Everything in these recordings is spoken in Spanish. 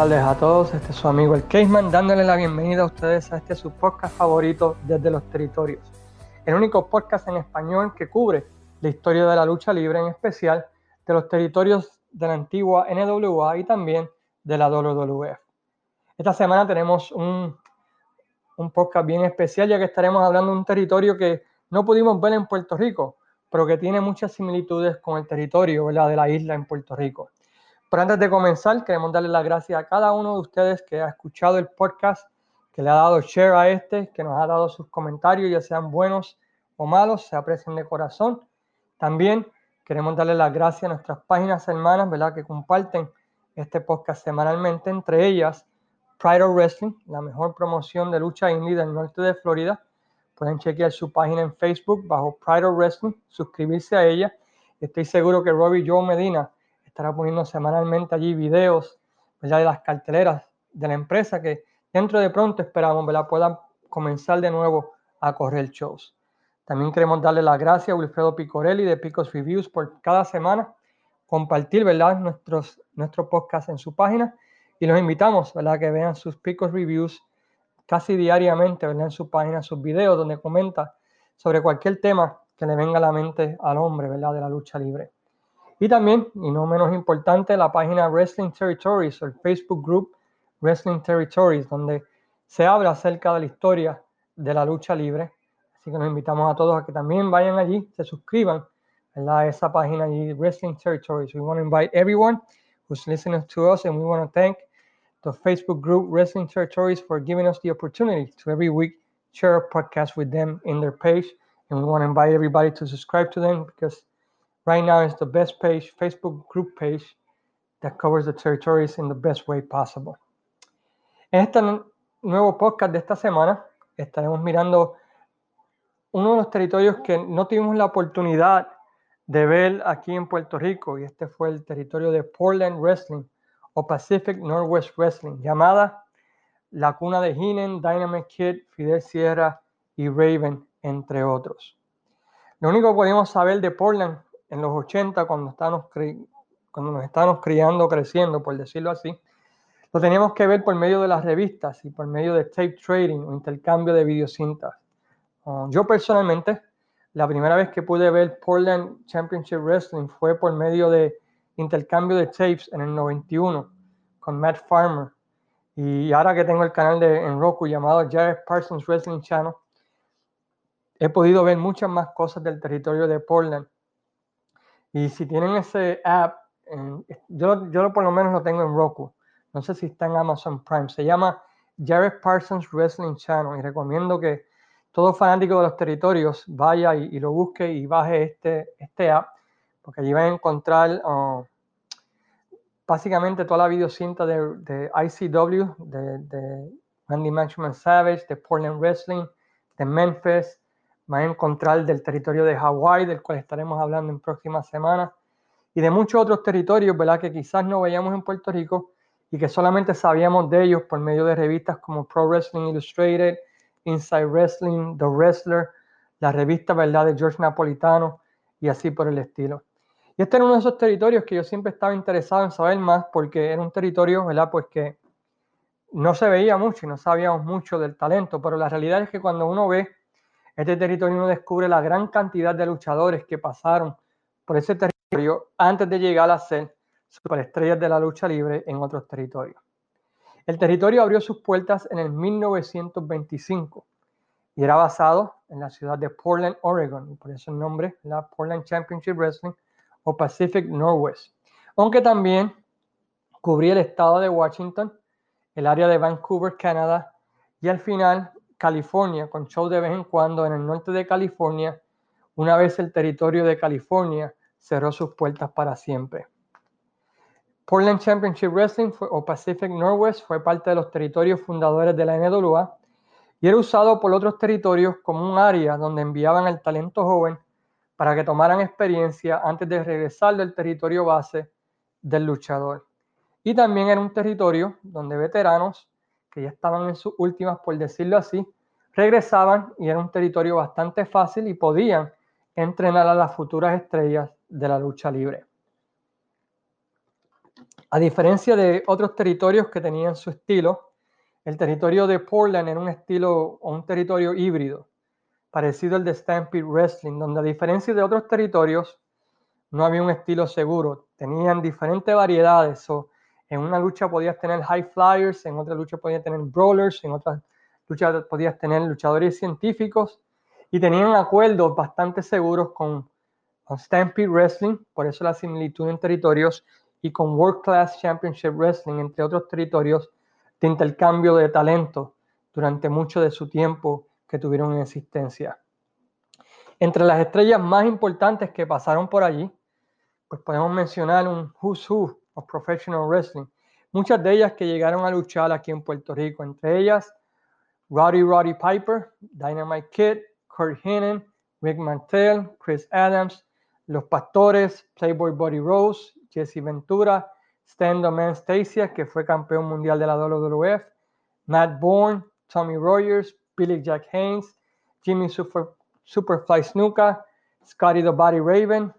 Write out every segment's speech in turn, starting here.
tardes a todos. Este es su amigo el Caseman dándole la bienvenida a ustedes a este su podcast favorito desde los territorios. El único podcast en español que cubre la historia de la lucha libre, en especial de los territorios de la antigua NWA y también de la WWF. Esta semana tenemos un, un podcast bien especial ya que estaremos hablando de un territorio que no pudimos ver en Puerto Rico, pero que tiene muchas similitudes con el territorio de la isla en Puerto Rico. Pero antes de comenzar, queremos darle las gracias a cada uno de ustedes que ha escuchado el podcast, que le ha dado share a este, que nos ha dado sus comentarios, ya sean buenos o malos, se aprecian de corazón. También queremos darle las gracias a nuestras páginas hermanas, ¿verdad? Que comparten este podcast semanalmente, entre ellas Pride of Wrestling, la mejor promoción de lucha indie del norte de Florida. Pueden chequear su página en Facebook bajo Pride of Wrestling, suscribirse a ella. Estoy seguro que Robbie Joe Medina estará poniendo semanalmente allí videos de las carteleras de la empresa que dentro de pronto esperamos ¿verdad? puedan comenzar de nuevo a correr shows. También queremos darle las gracias a Wilfredo Picorelli de Picos Reviews por cada semana compartir ¿verdad? Nuestros, nuestro podcast en su página y los invitamos ¿verdad? que vean sus Picos Reviews casi diariamente ¿verdad? en su página, sus videos donde comenta sobre cualquier tema que le venga a la mente al hombre ¿verdad? de la lucha libre. Y también, y no menos importante, la página Wrestling Territories el Facebook Group Wrestling Territories, donde se habla acerca de la historia de la lucha libre. Así que nos invitamos a todos a que también vayan allí, se suscriban a esa página allí, Wrestling Territories. We want to invite everyone who's listening to us and we want to thank the Facebook group Wrestling Territories for giving us the opportunity to every week share a podcast with them in their page. And we want to invite everybody to subscribe to them because right now is the best page, Facebook group page that covers the territories in the best way possible. En este nuevo podcast de esta semana estaremos mirando uno de los territorios que no tuvimos la oportunidad de ver aquí en Puerto Rico y este fue el territorio de Portland Wrestling o Pacific Northwest Wrestling, llamada la cuna de Heenan, Dynamite Kid, Fidel Sierra y Raven, entre otros. Lo único que podemos saber de Portland en los 80, cuando, estábamos cuando nos estábamos criando, creciendo, por decirlo así, lo teníamos que ver por medio de las revistas y por medio de tape trading o intercambio de videocintas. Uh, yo personalmente, la primera vez que pude ver Portland Championship Wrestling fue por medio de intercambio de tapes en el 91 con Matt Farmer. Y ahora que tengo el canal de, en Roku llamado Jared Parsons Wrestling Channel, he podido ver muchas más cosas del territorio de Portland y si tienen ese app, yo, yo por lo menos lo tengo en Roku. No sé si está en Amazon Prime. Se llama Jared Parsons Wrestling Channel y recomiendo que todo fanático de los territorios vaya y, lo busque y baje este, este app porque allí van a encontrar uh, básicamente toda la videocinta de, de ICW, de, de Randy Matchman Savage, de Portland Wrestling, de Memphis, van a encontrar del territorio de Hawái, del cual estaremos hablando en próximas semanas, y de muchos otros territorios, ¿verdad? Que quizás no veíamos en Puerto Rico y que solamente sabíamos de ellos por medio de revistas como Pro Wrestling Illustrated, Inside Wrestling, The Wrestler, la revista, ¿verdad? De George Napolitano y así por el estilo. Y este era uno de esos territorios que yo siempre estaba interesado en saber más porque era un territorio, ¿verdad? Pues que no se veía mucho y no sabíamos mucho del talento, pero la realidad es que cuando uno ve este territorio uno descubre la gran cantidad de luchadores que pasaron por ese territorio antes de llegar a ser superestrellas de la lucha libre en otros territorios. El territorio abrió sus puertas en el 1925 y era basado en la ciudad de Portland, Oregon, y por eso el nombre, la Portland Championship Wrestling o Pacific Northwest, aunque también cubría el estado de Washington, el área de Vancouver, Canadá, y al final California, con shows de vez en cuando en el norte de California, una vez el territorio de California cerró sus puertas para siempre. Portland Championship Wrestling o Pacific Northwest fue parte de los territorios fundadores de la NWA y era usado por otros territorios como un área donde enviaban al talento joven para que tomaran experiencia antes de regresar del territorio base del luchador. Y también era un territorio donde veteranos que ya estaban en sus últimas, por decirlo así, regresaban y era un territorio bastante fácil y podían entrenar a las futuras estrellas de la lucha libre. A diferencia de otros territorios que tenían su estilo, el territorio de Portland era un estilo o un territorio híbrido, parecido al de Stampede Wrestling, donde a diferencia de otros territorios, no había un estilo seguro. Tenían diferentes variedades. o en una lucha podías tener high flyers, en otra lucha podías tener brawlers, en otra lucha podías tener luchadores científicos y tenían acuerdos bastante seguros con, con Stampede Wrestling, por eso la similitud en territorios, y con World Class Championship Wrestling, entre otros territorios de intercambio de talento durante mucho de su tiempo que tuvieron en existencia. Entre las estrellas más importantes que pasaron por allí, pues podemos mencionar un who's who of professional wrestling. Muchas de ellas que llegaron a luchar aquí en Puerto Rico, entre ellas Roddy Roddy Piper, Dynamite Kid, Kurt Hennig, Rick Martel, Chris Adams, Los Pastores, Playboy Buddy Rose, Jesse Ventura, Stan Man Stacia, que fue campeón mundial de la WWF, Matt Bourne, Tommy Rogers, Billy Jack Haynes, Jimmy Super, Superfly Snuka, Scotty the Body Raven,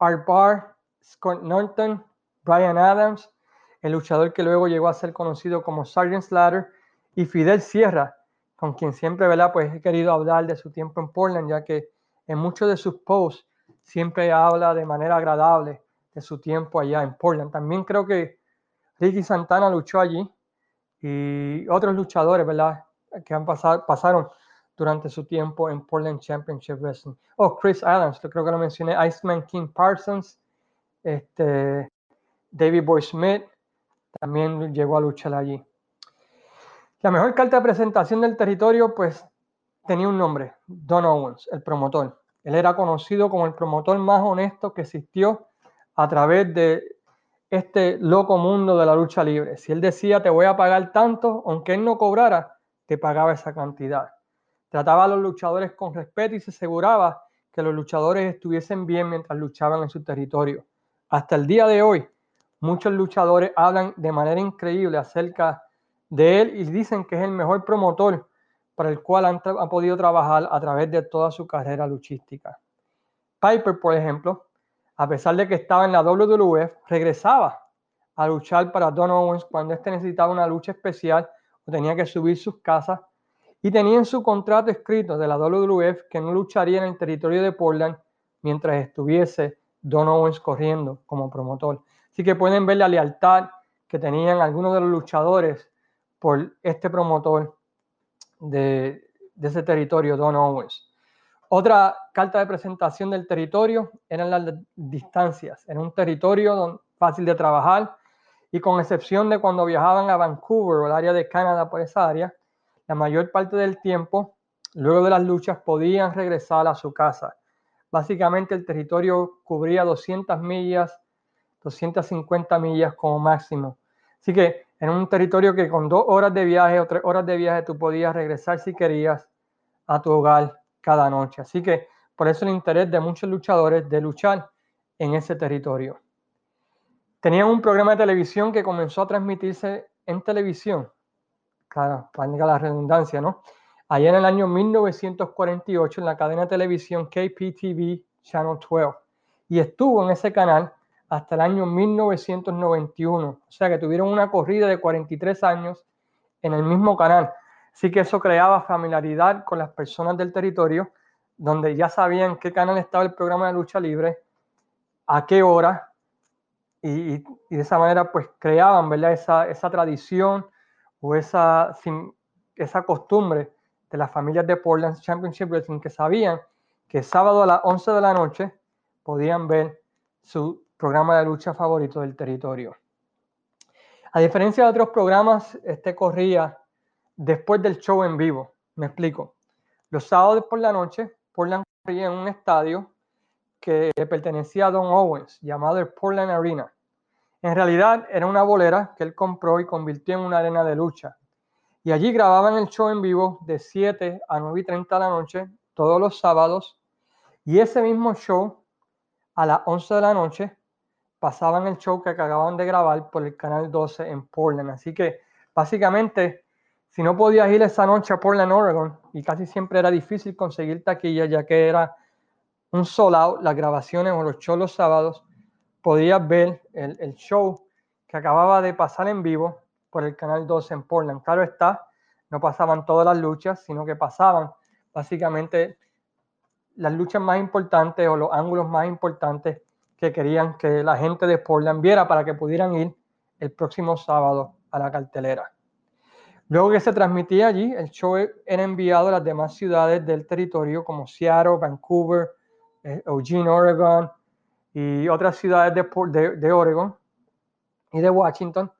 Art Barr, Scott Norton, Brian Adams, el luchador que luego llegó a ser conocido como Sergeant Slatter, y Fidel Sierra, con quien siempre ¿verdad? Pues he querido hablar de su tiempo en Portland, ya que en muchos de sus posts siempre habla de manera agradable de su tiempo allá en Portland. También creo que Ricky Santana luchó allí y otros luchadores, ¿verdad? Que han pasado, pasaron durante su tiempo en Portland Championship Wrestling. Oh, Chris Adams, creo que lo mencioné, Iceman King Parsons, este, David Boy Smith, también llegó a luchar allí. La mejor carta de presentación del territorio, pues tenía un nombre, Don Owens, el promotor. Él era conocido como el promotor más honesto que existió a través de este loco mundo de la lucha libre. Si él decía te voy a pagar tanto, aunque él no cobrara, te pagaba esa cantidad. Trataba a los luchadores con respeto y se aseguraba que los luchadores estuviesen bien mientras luchaban en su territorio. Hasta el día de hoy, muchos luchadores hablan de manera increíble acerca de él y dicen que es el mejor promotor para el cual han, podido trabajar a través de toda su carrera luchística. Piper, por ejemplo, a pesar de que estaba en la WWF, regresaba a luchar para Don Owens cuando éste necesitaba una lucha especial o tenía que subir sus casas y tenía en su contrato escrito de la WWF que no lucharía en el territorio de Portland mientras estuviese Don Owens corriendo como promotor. Así que pueden ver la lealtad que tenían algunos de los luchadores por este promotor de, ese territorio, Don Owens. Otra carta de presentación del territorio eran las distancias. Era un territorio fácil de trabajar y con excepción de cuando viajaban a Vancouver o el área de Canadá por esa área, la mayor parte del tiempo, luego de las luchas, podían regresar a su casa. Básicamente el territorio cubría 200 millas, 250 millas como máximo. Así que en un territorio que con dos horas de viaje o tres horas de viaje tú podías regresar si querías a tu hogar cada noche. Así que por eso el interés de muchos luchadores de luchar en ese territorio. Tenían un programa de televisión que comenzó a transmitirse en televisión. Claro, para la redundancia, ¿no? Allá en el año 1948 en la cadena de televisión KPTV Channel 12. Y estuvo en ese canal hasta el año 1991. O sea que tuvieron una corrida de 43 años en el mismo canal. Así que eso creaba familiaridad con las personas del territorio, donde ya sabían qué canal estaba el programa de lucha libre, a qué hora, y, de esa manera pues creaban ¿verdad? Esa, esa tradición o esa, esa costumbre de las familias de Portland Championship Wrestling que sabían que sábado a las 11 de la noche podían ver su programa de lucha favorito del territorio. A diferencia de otros programas, este corría después del show en vivo. Me explico. Los sábados por la noche, Portland corría en un estadio que pertenecía a Don Owens, llamado el Portland Arena. En realidad era una bolera que él compró y convirtió en una arena de lucha. Y allí grababan el show en vivo de 7 a 9 y 30 de la noche, todos los sábados. Y ese mismo show, a las 11 de la noche, pasaban el show que acababan de grabar por el canal 12 en Portland. Así que básicamente, si no podías ir esa noche a Portland, Oregon, y casi siempre era difícil conseguir taquilla, ya que era un solo out, las grabaciones o los shows los sábados, podías ver el, show que acababa de pasar en vivo por el canal 12 en Portland. Claro está, no pasaban todas las luchas, sino que pasaban básicamente las luchas más importantes o los ángulos más importantes que querían que la gente de Portland viera para que pudieran ir el próximo sábado a la cartelera. Luego que se transmitía allí, el show era enviado a las demás ciudades del territorio como Seattle, Vancouver, eh, Eugene, Oregon y otras ciudades de, de, Oregon y de Washington.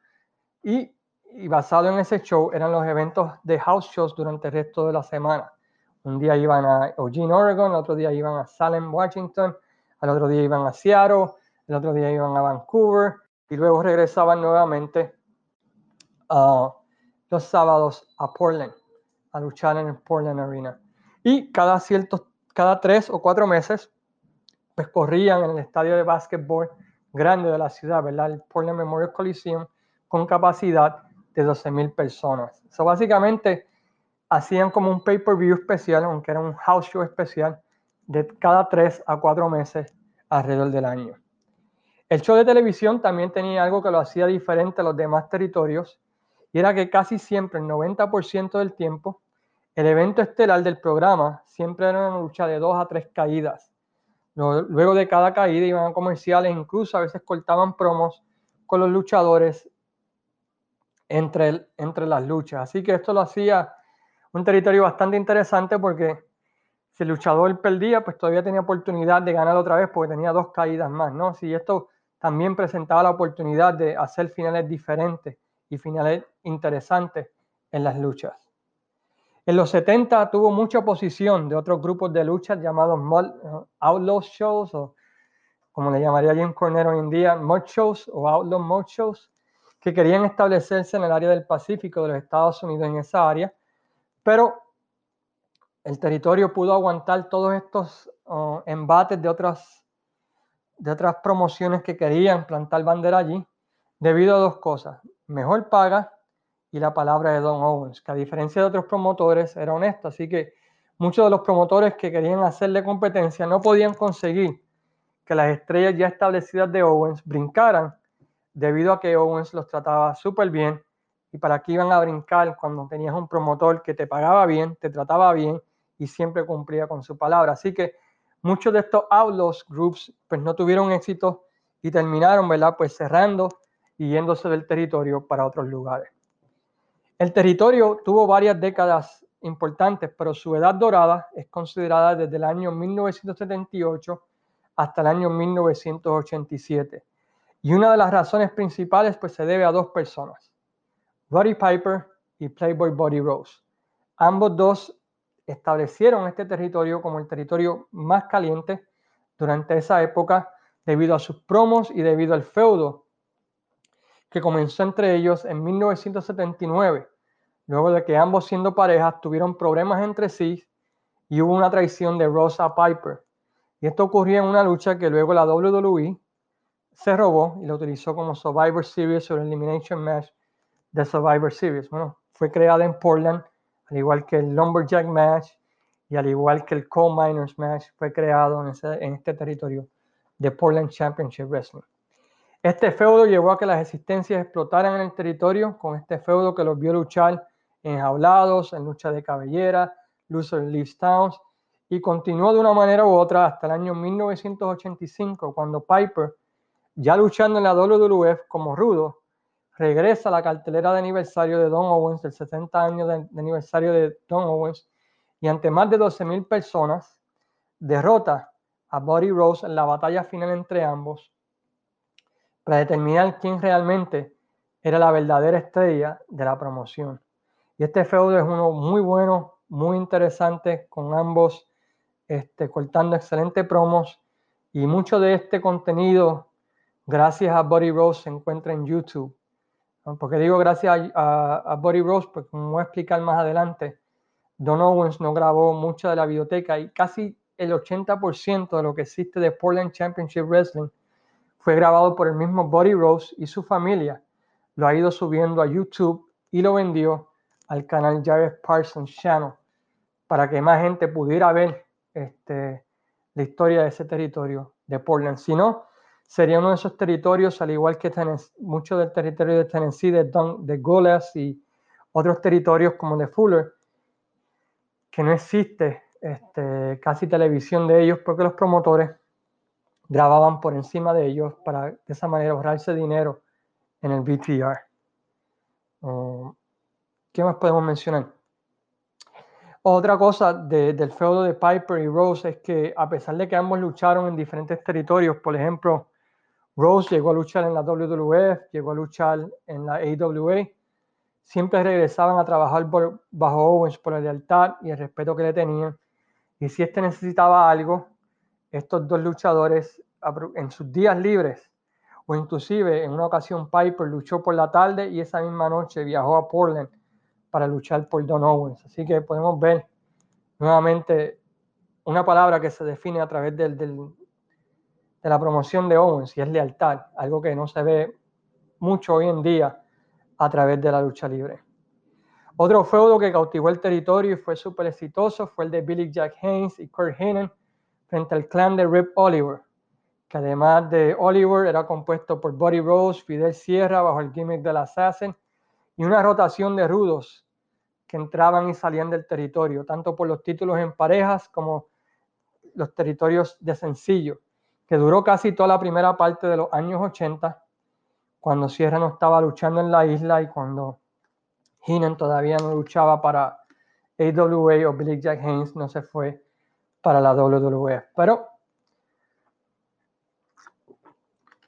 Y, y, basado en ese show eran los eventos de house shows durante el resto de la semana. Un día iban a Eugene, Oregon, otro día iban a Salem, Washington, el otro día iban a Seattle, el otro día iban a Vancouver y luego regresaban nuevamente a los sábados a Portland, a luchar en el Portland Arena. Y cada, ciertos, cada tres o cuatro meses, pues corrían en el estadio de básquetbol grande de la ciudad, ¿verdad? El Portland Memorial Coliseum, con capacidad de 12.000 personas. So, básicamente hacían como un pay-per-view especial, aunque era un house show especial, de cada tres a cuatro meses alrededor del año. El show de televisión también tenía algo que lo hacía diferente a los demás territorios, y era que casi siempre, el 90% del tiempo, el evento estelar del programa siempre era una lucha de dos a tres caídas. Luego de cada caída iban a comerciales, incluso a veces cortaban promos con los luchadores entre, entre las luchas. Así que esto lo hacía un territorio bastante interesante porque si el luchador perdía, pues todavía tenía oportunidad de ganar otra vez porque tenía dos caídas más, ¿no? Si esto también presentaba la oportunidad de hacer finales diferentes y finales interesantes en las luchas. En los 70 tuvo mucha oposición de otros grupos de luchas llamados Outlaw Shows o como le llamaría Jim Cornette hoy en día, Mod Shows o Outlaw Mod Shows, que querían establecerse en el área del Pacífico de los Estados Unidos en esa área, pero el territorio pudo aguantar todos estos uh, embates de otras, de otras promociones que querían plantar bandera allí, debido a dos cosas mejor paga y la palabra de Don Owens, que a diferencia de otros promotores era honesto. Así que muchos de los promotores que querían hacerle competencia no podían conseguir que las estrellas ya establecidas de Owens brincaran debido a que Owens los trataba súper bien y para qué iban a brincar cuando tenías un promotor que te pagaba bien, te trataba bien y siempre cumplía con su palabra. Así que muchos de estos outlaws groups pues no tuvieron éxito y terminaron, ¿verdad? Pues cerrando y yéndose del territorio para otros lugares. El territorio tuvo varias décadas importantes, pero su edad dorada es considerada desde el año 1978 hasta el año 1987. Y una de las razones principales pues se debe a dos personas, Roddy Piper y Playboy Buddy Rose. Ambos dos establecieron este territorio como el territorio más caliente durante esa época debido a sus promos y debido al feudo que comenzó entre ellos en 1979, luego de que ambos siendo parejas tuvieron problemas entre sí y hubo una traición de Rosa Piper. Y esto ocurrió en una lucha que luego la WWE se robó y la utilizó como Survivor Series o Elimination Match de Survivor Series. Bueno, fue creada en Portland, al igual que el Lumberjack Match y al igual que el Coal Miners Match, fue creado en, este territorio de Portland Championship Wrestling. Este feudo llevó a que las existencias explotaran en el territorio, con este feudo que los vio luchar en jaulados, en lucha de cabellera, Loser Leaves Towns, y continuó de una manera u otra hasta el año 1985, cuando Piper, ya luchando en la WWF como rudo, regresa a la cartelera de aniversario de Don Owens, del 70 años de, aniversario de Don Owens, y ante más de 12.000 personas, derrota a Buddy Rose en la batalla final entre ambos, para determinar quién realmente era la verdadera estrella de la promoción. Y este feudo es uno muy bueno, muy interesante, con ambos este, cortando excelentes promos. Y mucho de este contenido, gracias a Buddy Rose, se encuentra en YouTube. Porque digo gracias a, Buddy Rose, porque como voy a explicar más adelante, Don Owens no grabó mucha de la biblioteca y casi el 80% de lo que existe de Portland Championship Wrestling fue grabado por el mismo Buddy Rose y su familia. Lo ha ido subiendo a YouTube y lo vendió al canal Jared Parsons Channel para que más gente pudiera ver este, la historia de ese territorio de Portland. Si no, sería uno de esos territorios, al igual que mucho del territorio de Tennessee, de, Don, y otros territorios como de Fuller, que no existe este, casi televisión de ellos porque los promotores grababan por encima de ellos para de esa manera ahorrarse dinero en el VTR. Um, ¿Qué más podemos mencionar? Otra cosa del feudo de Piper y Rose es que a pesar de que ambos lucharon en diferentes territorios, por ejemplo, Rose llegó a luchar en la WWF, llegó a luchar en la AWA, siempre regresaban a trabajar bajo Owens por la lealtad y el respeto que le tenían. Y si este necesitaba algo, estos dos luchadores en sus días libres, o inclusive en una ocasión Piper luchó por la tarde y esa misma noche viajó a Portland para luchar por Don Owens. Así que podemos ver nuevamente una palabra que se define a través del, de la promoción de Owens y es lealtad, algo que no se ve mucho hoy en día a través de la lucha libre. Otro feudo que cautivó el territorio y fue súper exitoso fue el de Billy Jack Haynes y Kurt Hennig frente al clan de Rip Oliver, que además de Oliver era compuesto por Buddy Rose, Fidel Sierra bajo el gimmick del Assassin y una rotación de rudos que entraban y salían del territorio, tanto por los títulos en parejas como los territorios de sencillo, que duró casi toda la primera parte de los años 80, cuando Sierra no estaba luchando en la isla y cuando Heenan todavía no luchaba para AWA o Billy Jack Haynes no se fue para la WWE. Pero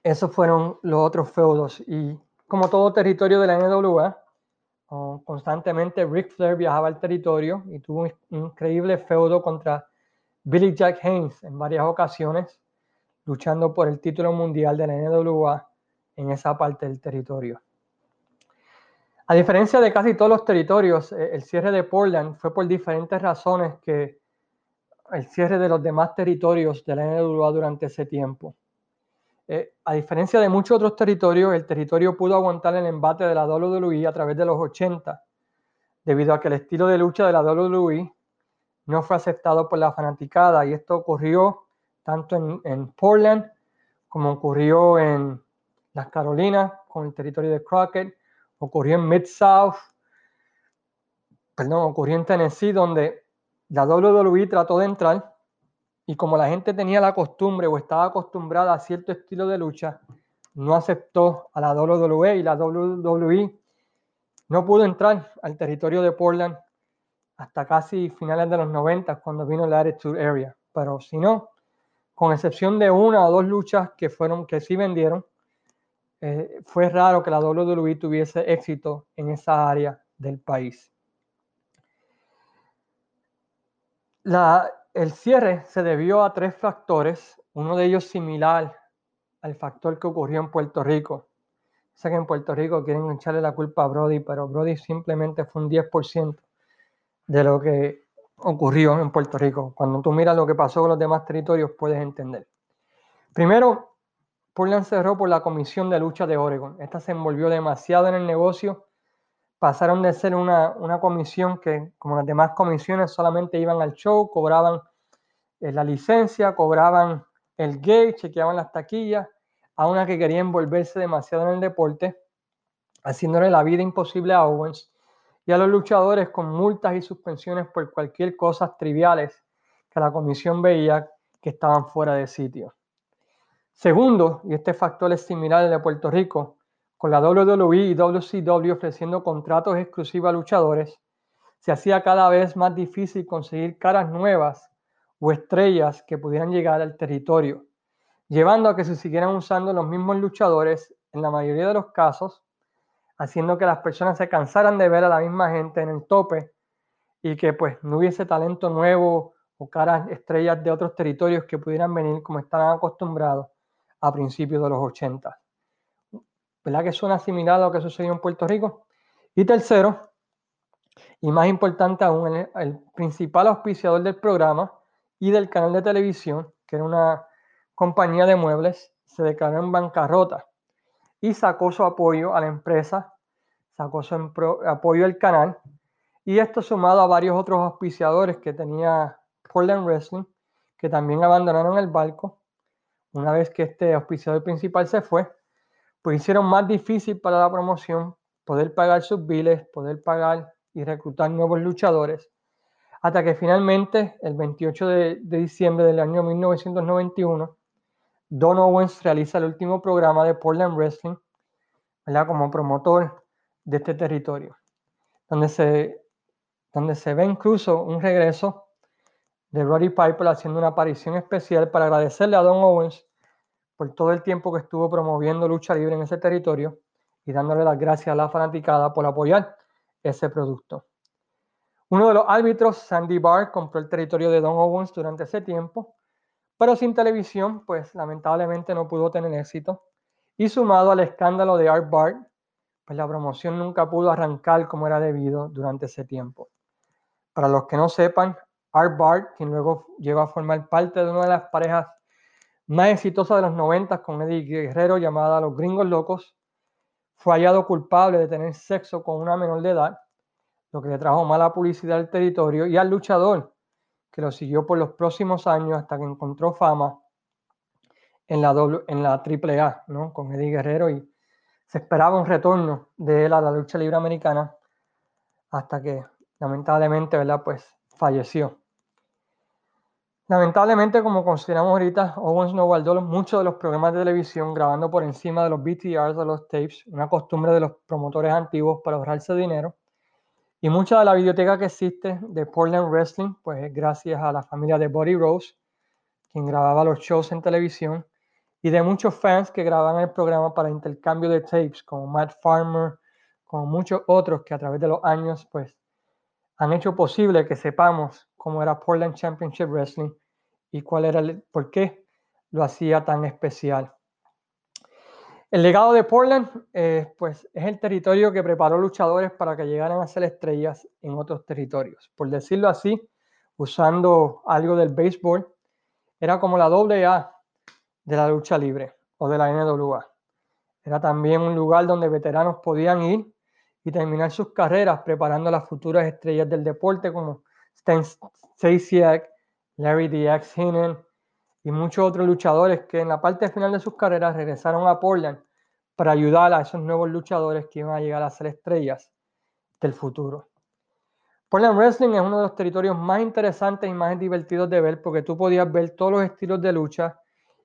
esos fueron los otros feudos y como todo territorio de la NWA, constantemente Ric Flair viajaba al territorio y tuvo un increíble feudo contra Billy Jack Haynes en varias ocasiones, luchando por el título mundial de la NWA en esa parte del territorio. A diferencia de casi todos los territorios, eh, el cierre de Portland fue por diferentes razones que el cierre de los demás territorios de la NWA durante ese tiempo. Eh, a diferencia de muchos otros territorios, el territorio pudo aguantar el embate de la WWE a través de los 80, debido a que el estilo de lucha de la WWE no fue aceptado por la fanaticada y esto ocurrió tanto en, en Portland como ocurrió en las Carolinas con el territorio de Crockett, ocurrió en Mid-South, perdón, ocurrió en Tennessee donde la WWE trató de entrar y como la gente tenía la costumbre o estaba acostumbrada a cierto estilo de lucha, no aceptó a la WWE y la WWE no pudo entrar al territorio de Portland hasta casi finales de los 90 cuando vino la Attitude Area. Pero si no, con excepción de una o dos luchas que fueron que sí vendieron, eh, fue raro que la WWE tuviese éxito en esa área del país. El cierre se debió a tres factores, uno de ellos similar al factor que ocurrió en Puerto Rico. Sé que en Puerto Rico quieren echarle la culpa a Brody, pero Brody simplemente fue un 10% de lo que ocurrió en Puerto Rico. Cuando tú miras lo que pasó con los demás territorios, puedes entender. Primero, Portland cerró por la Comisión de Lucha de Oregon. Esta se envolvió demasiado en el negocio. Pasaron de ser una, una comisión que, como las demás comisiones, solamente iban al show, cobraban eh, la licencia, cobraban el gate, chequeaban las taquillas, a una que quería envolverse demasiado en el deporte, haciéndole la vida imposible a Owens y a los luchadores con multas y suspensiones por cualquier cosa triviales que la comisión veía que estaban fuera de sitio. Segundo, y este factor es similar al de Puerto Rico, con la WWE y WCW ofreciendo contratos exclusivos a luchadores, se hacía cada vez más difícil conseguir caras nuevas o estrellas que pudieran llegar al territorio, llevando a que se siguieran usando los mismos luchadores en la mayoría de los casos, haciendo que las personas se cansaran de ver a la misma gente en el tope y que pues no hubiese talento nuevo o caras estrellas de otros territorios que pudieran venir como estaban acostumbrados a principios de los 80. ¿Verdad que suena similar a lo que sucedió en Puerto Rico? Y tercero, y más importante aún, el, el principal auspiciador del programa y del canal de televisión, que era una compañía de muebles, se declaró en bancarrota y sacó su apoyo a la empresa, sacó su apoyo al canal, y esto sumado a varios otros auspiciadores que tenía Portland Wrestling, que también abandonaron el barco, una vez que este auspiciador principal se fue, pues hicieron más difícil para la promoción poder pagar sus biles, poder pagar y reclutar nuevos luchadores, hasta que finalmente, el 28 de, diciembre del año 1991, Don Owens realiza el último programa de Portland Wrestling, ¿verdad? como promotor de este territorio, donde se, donde se ve incluso un regreso de Roddy Piper haciendo una aparición especial para agradecerle a Don Owens por todo el tiempo que estuvo promoviendo lucha libre en ese territorio y dándole las gracias a la fanaticada por apoyar ese producto. Uno de los árbitros, Sandy Barr, compró el territorio de Don Owens durante ese tiempo, pero sin televisión, pues lamentablemente no pudo tener éxito. Y sumado al escándalo de Art Bart, pues la promoción nunca pudo arrancar como era debido durante ese tiempo. Para los que no sepan, Art Bart, quien luego llegó a formar parte de una de las parejas más exitosas de los 90 con Eddie Guerrero llamada Los Gringos Locos, fue hallado culpable de tener sexo con una menor de edad, lo que le trajo mala publicidad al territorio y al luchador, que lo siguió por los próximos años hasta que encontró fama en la, en la AAA, ¿no? con Eddie Guerrero y se esperaba un retorno de él a la lucha libre americana hasta que lamentablemente, ¿verdad? Pues falleció. Lamentablemente, como consideramos ahorita, Owens no guardó muchos de los programas de televisión grabando por encima de los BTRs de los tapes, una costumbre de los promotores antiguos para ahorrarse dinero. Y mucha de la biblioteca que existe de Portland Wrestling, pues es gracias a la familia de Buddy Rose, quien grababa los shows en televisión, y de muchos fans que grababan el programa para intercambio de tapes, como Matt Farmer, como muchos otros que a través de los años, pues han hecho posible que sepamos cómo era Portland Championship Wrestling y cuál era el, por qué lo hacía tan especial. El legado de Portland eh, pues es el territorio que preparó luchadores para que llegaran a ser estrellas en otros territorios. Por decirlo así, usando algo del béisbol, era como la doble A de la lucha libre o de la NWA. Era también un lugar donde veteranos podían ir y terminar sus carreras preparando a las futuras estrellas del deporte como Stan Stasiak, Larry DX Hinen y muchos otros luchadores que en la parte final de sus carreras regresaron a Portland para ayudar a esos nuevos luchadores que iban a llegar a ser estrellas del futuro. Portland Wrestling es uno de los territorios más interesantes y más divertidos de ver porque tú podías ver todos los estilos de lucha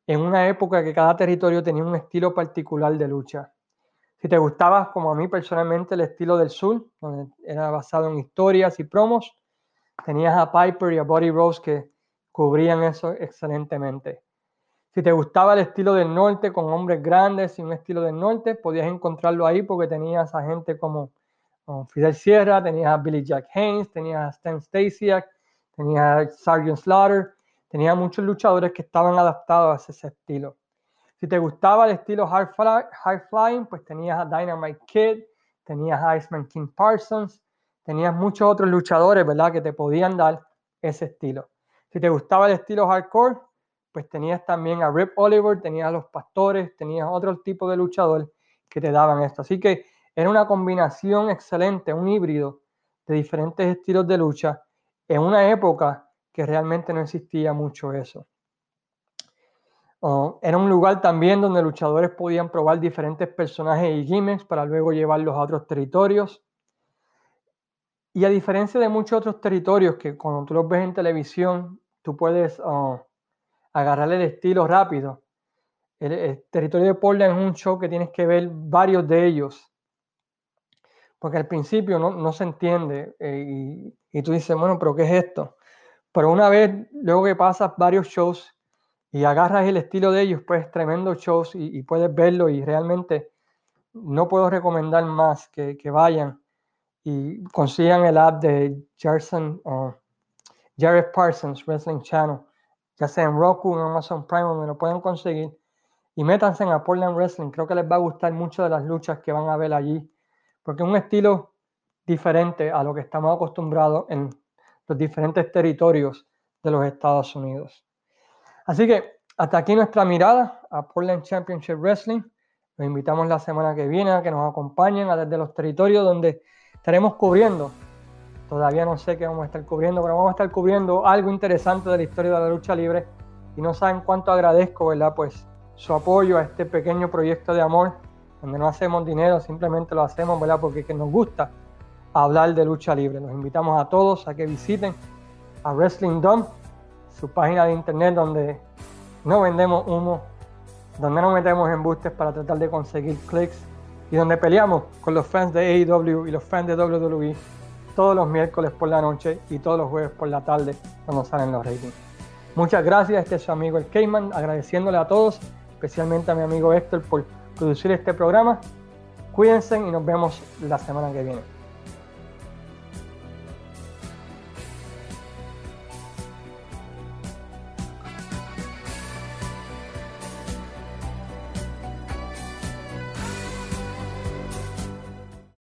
en una época que cada territorio tenía un estilo particular de lucha. Si te gustaba, como a mí personalmente, el estilo del sur, donde era basado en historias y promos, tenías a Piper y a Buddy Rose que cubrían eso excelentemente. Si te gustaba el estilo del norte con hombres grandes y un estilo del norte, podías encontrarlo ahí porque tenías a gente como, Fidel Sierra, tenías a Billy Jack Haynes, tenías a Stan Stasiak, tenías a Sergeant Slaughter, tenías muchos luchadores que estaban adaptados a ese estilo. Si te gustaba el estilo high, flying, pues tenías a Dynamite Kid, tenías a Iceman King Parsons, tenías muchos otros luchadores, ¿verdad? Que te podían dar ese estilo. Si te gustaba el estilo hardcore, pues tenías también a Rip Oliver, tenías a los pastores, tenías otro tipo de luchador que te daban esto. Así que era una combinación excelente, un híbrido de diferentes estilos de lucha en una época que realmente no existía mucho eso era un lugar también donde luchadores podían probar diferentes personajes y gimmicks para luego llevarlos a otros territorios. Y a diferencia de muchos otros territorios que cuando tú los ves en televisión, tú puedes uh, agarrar el estilo rápido. El, territorio de Portland es un show que tienes que ver varios de ellos. Porque al principio no, se entiende eh, y, y tú dices, bueno, pero ¿qué es esto? Pero una vez, luego que pasas varios shows, y agarras el estilo de ellos, pues tremendo shows y, puedes verlo y realmente no puedo recomendar más que, que vayan y consigan el app de Jerson Jared Parsons Wrestling Channel, ya sea en Roku en Amazon Prime, donde lo pueden conseguir. Y métanse en Portland Wrestling, creo que les va a gustar mucho de las luchas que van a ver allí, porque es un estilo diferente a lo que estamos acostumbrados en los diferentes territorios de los Estados Unidos. Así que hasta aquí nuestra mirada a Portland Championship Wrestling. Los invitamos la semana que viene a que nos acompañen a desde los territorios donde estaremos cubriendo. Todavía no sé qué vamos a estar cubriendo, pero vamos a estar cubriendo algo interesante de la historia de la lucha libre y no saben cuánto agradezco, ¿verdad? Pues su apoyo a este pequeño proyecto de amor, donde no hacemos dinero, simplemente lo hacemos, ¿verdad? Porque que nos gusta hablar de lucha libre. Los invitamos a todos a que visiten a Wrestling Dome, su página de internet donde no vendemos humo, donde no metemos embustes para tratar de conseguir clics y donde peleamos con los fans de AEW y los fans de WWE todos los miércoles por la noche y todos los jueves por la tarde cuando salen los ratings. Muchas gracias, este es su amigo el Cayman, agradeciéndole a todos, especialmente a mi amigo Héctor por producir este programa. Cuídense y nos vemos la semana que viene.